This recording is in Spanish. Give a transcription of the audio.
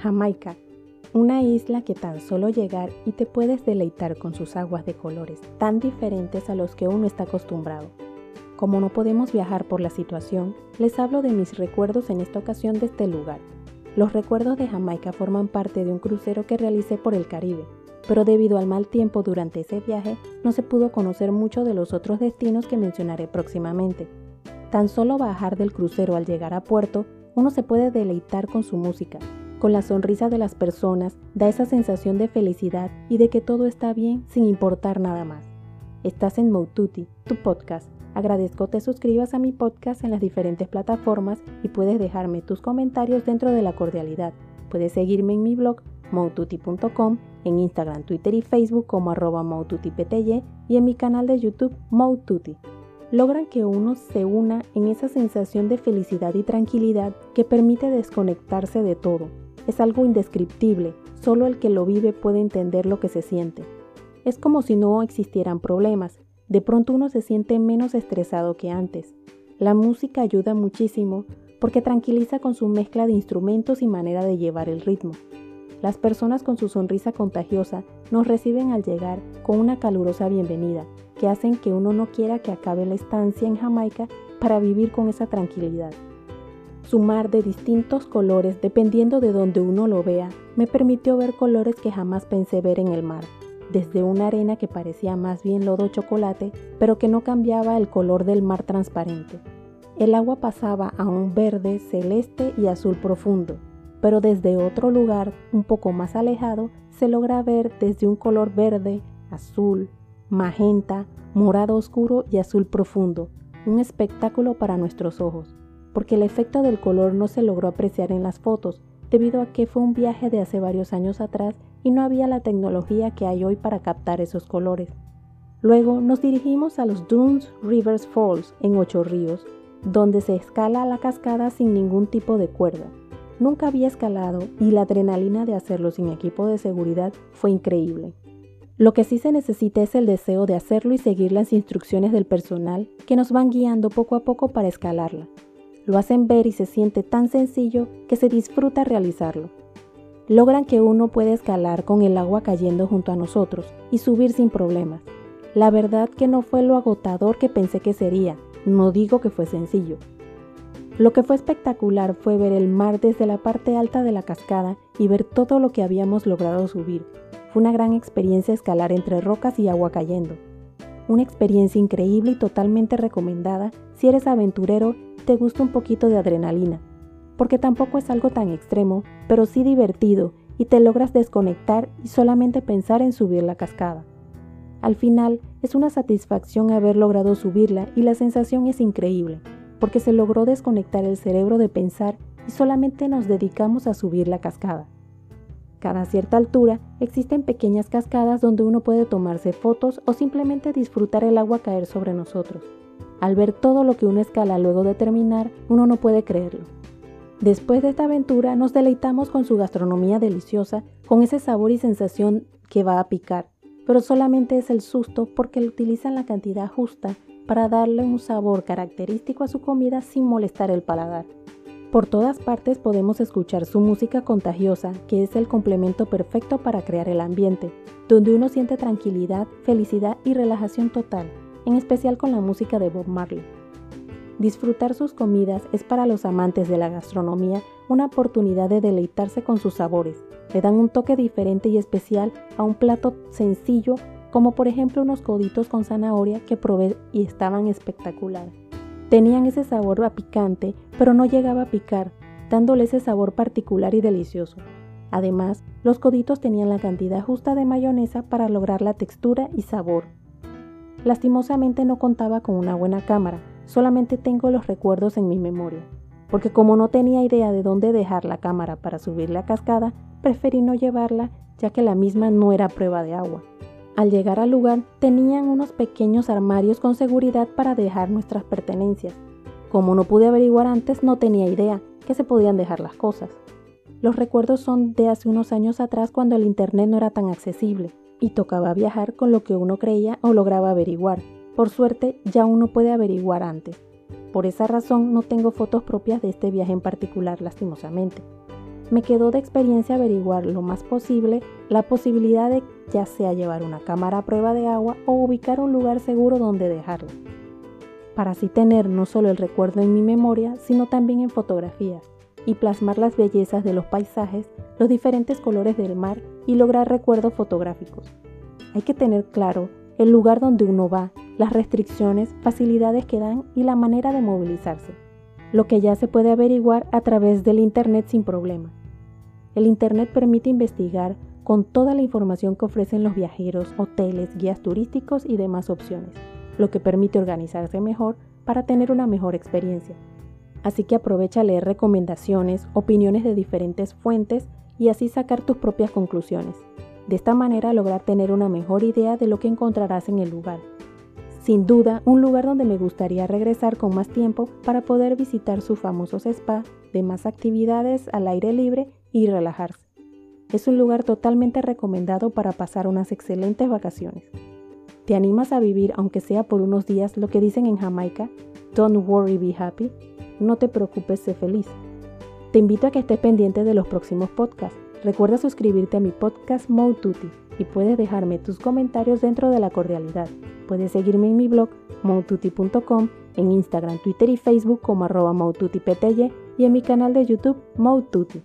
Jamaica, una isla que tan solo llegar y te puedes deleitar con sus aguas de colores tan diferentes a los que uno está acostumbrado. Como no podemos viajar por la situación, les hablo de mis recuerdos en esta ocasión de este lugar. Los recuerdos de Jamaica forman parte de un crucero que realicé por el Caribe, pero debido al mal tiempo durante ese viaje no se pudo conocer mucho de los otros destinos que mencionaré próximamente. Tan solo bajar del crucero al llegar a puerto, uno se puede deleitar con su música, con la sonrisa de las personas, da esa sensación de felicidad y de que todo está bien sin importar nada más. Estás en Moututi, tu podcast. Agradezco te suscribas a mi podcast en las diferentes plataformas y puedes dejarme tus comentarios dentro de la cordialidad. Puedes seguirme en mi blog moututi.com, en Instagram, Twitter y Facebook como arroba y en mi canal de YouTube Moututi logran que uno se una en esa sensación de felicidad y tranquilidad que permite desconectarse de todo, es algo indescriptible, solo el que lo vive puede entender lo que se siente. Es como si no existieran problemas, de pronto uno se siente menos estresado que antes. La música ayuda muchísimo porque tranquiliza con su mezcla de instrumentos y manera de llevar el ritmo. Las personas con su sonrisa contagiosa nos reciben al llegar con una calurosa bienvenida, que hacen que uno no quiera que acabe la estancia en Jamaica para vivir con esa tranquilidad. Su mar de distintos colores, dependiendo de donde uno lo vea, me permitió ver colores que jamás pensé ver en el mar, desde una arena que parecía más bien lodo chocolate, pero que no cambiaba el color del mar transparente. El agua pasaba a un verde, celeste y azul profundo, pero desde otro lugar, un poco más alejado, se logra ver desde un color verde, azul, magenta, morado oscuro y azul profundo, un espectáculo para nuestros ojos porque el efecto del color no se logró apreciar en las fotos, debido a que fue un viaje de hace varios años atrás y no había la tecnología que hay hoy para captar esos colores. Luego nos dirigimos a los Dunes Rivers Falls en Ocho Ríos, donde se escala la cascada sin ningún tipo de cuerda. Nunca había escalado y la adrenalina de hacerlo sin equipo de seguridad fue increíble. Lo que sí se necesita es el deseo de hacerlo y seguir las instrucciones del personal que nos van guiando poco a poco para escalarla. Lo hacen ver y se siente tan sencillo que se disfruta realizarlo. Logran que uno puede escalar con el agua cayendo junto a nosotros y subir sin problemas. La verdad que no fue lo agotador que pensé que sería, no digo que fue sencillo. Lo que fue espectacular fue ver el mar desde la parte alta de la cascada y ver todo lo que habíamos logrado subir. Fue una gran experiencia escalar entre rocas y agua cayendo. Una experiencia increíble y totalmente recomendada si eres aventurero te gusta un poquito de adrenalina, porque tampoco es algo tan extremo, pero sí divertido y te logras desconectar y solamente pensar en subir la cascada. Al final es una satisfacción haber logrado subirla y la sensación es increíble, porque se logró desconectar el cerebro de pensar y solamente nos dedicamos a subir la cascada. Cada cierta altura existen pequeñas cascadas donde uno puede tomarse fotos o simplemente disfrutar el agua caer sobre nosotros. Al ver todo lo que uno escala luego de terminar, uno no puede creerlo. Después de esta aventura nos deleitamos con su gastronomía deliciosa, con ese sabor y sensación que va a picar, pero solamente es el susto porque utilizan la cantidad justa para darle un sabor característico a su comida sin molestar el paladar. Por todas partes podemos escuchar su música contagiosa, que es el complemento perfecto para crear el ambiente, donde uno siente tranquilidad, felicidad y relajación total en especial con la música de Bob Marley. Disfrutar sus comidas es para los amantes de la gastronomía una oportunidad de deleitarse con sus sabores. Le dan un toque diferente y especial a un plato sencillo como por ejemplo unos coditos con zanahoria que probé y estaban espectacular. Tenían ese sabor a picante, pero no llegaba a picar, dándole ese sabor particular y delicioso. Además, los coditos tenían la cantidad justa de mayonesa para lograr la textura y sabor. Lastimosamente no contaba con una buena cámara, solamente tengo los recuerdos en mi memoria, porque como no tenía idea de dónde dejar la cámara para subir la cascada, preferí no llevarla ya que la misma no era prueba de agua. Al llegar al lugar tenían unos pequeños armarios con seguridad para dejar nuestras pertenencias. Como no pude averiguar antes, no tenía idea que se podían dejar las cosas. Los recuerdos son de hace unos años atrás cuando el Internet no era tan accesible y tocaba viajar con lo que uno creía o lograba averiguar. Por suerte, ya uno puede averiguar antes. Por esa razón no tengo fotos propias de este viaje en particular, lastimosamente. me quedó de experiencia averiguar lo más posible la posibilidad de ya sea llevar una cámara a prueba de agua o ubicar un lugar seguro donde dejarla, para así tener no solo el recuerdo en mi memoria, sino también en fotografías, y plasmar las bellezas de los paisajes, los diferentes colores del mar y lograr recuerdos fotográficos. Hay que tener claro el lugar donde uno va, las restricciones, facilidades que dan y la manera de movilizarse, lo que ya se puede averiguar a través del Internet sin problema. El Internet permite investigar con toda la información que ofrecen los viajeros, hoteles, guías turísticos y demás opciones, lo que permite organizarse mejor para tener una mejor experiencia. Así que aprovecha a leer recomendaciones, opiniones de diferentes fuentes y así sacar tus propias conclusiones. De esta manera lograr tener una mejor idea de lo que encontrarás en el lugar. Sin duda, un lugar donde me gustaría regresar con más tiempo para poder visitar sus famosos spa, demás actividades al aire libre y relajarse. Es un lugar totalmente recomendado para pasar unas excelentes vacaciones. ¿Te animas a vivir, aunque sea por unos días, lo que dicen en Jamaica? Don't worry, be happy. No te preocupes, sé feliz. Te invito a que estés pendiente de los próximos podcasts. Recuerda suscribirte a mi podcast Moututi y puedes dejarme tus comentarios dentro de la cordialidad. Puedes seguirme en mi blog moututi.com, en Instagram, Twitter y Facebook como arroba y en mi canal de YouTube Moututi.